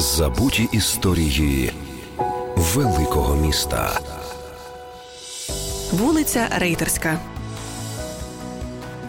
Забуті історії великого міста. Вулиця Рейтерська.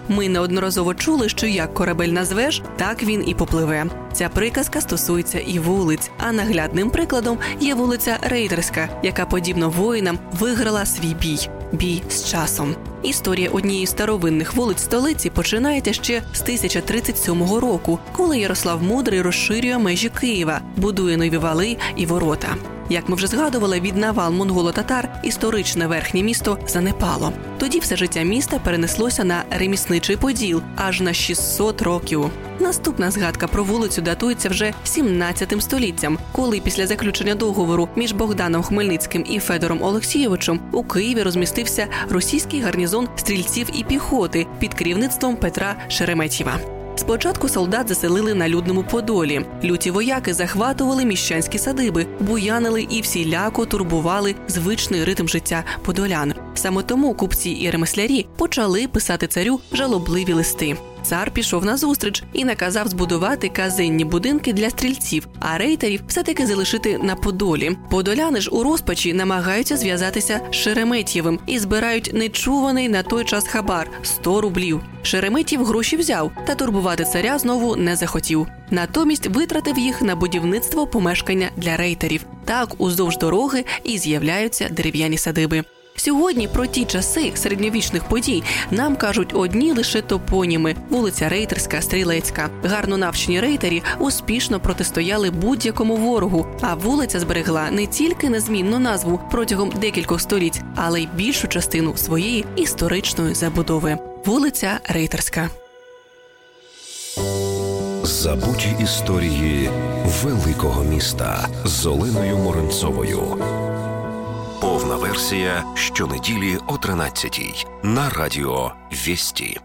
Ми неодноразово чули, що як корабель назвеш, так він і попливе. Ця приказка стосується і вулиць. А наглядним прикладом є вулиця Рейтерська, яка подібно воїнам виграла свій бій бій з часом. Історія однієї старовинних вулиць столиці починається ще з 1037 року, коли Ярослав Мудрий розширює межі Києва, будує нові вали і ворота. Як ми вже згадували, від навал монголо-татар історичне верхнє місто занепало. Тоді все життя міста перенеслося на ремісничий поділ аж на 600 років. Наступна згадка про вулицю датується вже 17 століттям, коли після заключення договору між Богданом Хмельницьким і Федором Олексійовичем у Києві розмістився російський гарнізон стрільців і піхоти під керівництвом Петра Шереметєва. Спочатку солдат заселили на людному подолі. Люті вояки захватували міщанські садиби, буянили і всіляко турбували звичний ритм життя подолян. Саме тому купці і ремеслярі почали писати царю жалобливі листи. Цар пішов на зустріч і наказав збудувати казенні будинки для стрільців, а рейтерів все-таки залишити на Подолі. Подоляни ж у розпачі намагаються зв'язатися з Шереметєвим і збирають нечуваний на той час хабар 100 рублів. Шереметєв гроші взяв, та турбувати царя знову не захотів. Натомість витратив їх на будівництво помешкання для рейтерів. Так уздовж дороги і з'являються дерев'яні садиби. Сьогодні про ті часи середньовічних подій нам кажуть одні лише топоніми: вулиця Рейтерська, Стрілецька. Гарно навчені рейтері успішно протистояли будь-якому ворогу. А вулиця зберегла не тільки незмінну назву протягом декількох століть, але й більшу частину своєї історичної забудови. Вулиця Рейтерська. Забуті історії великого міста з Оленою Моренцовою. Повна версія щонеділі о 13-й на радіо Вісті.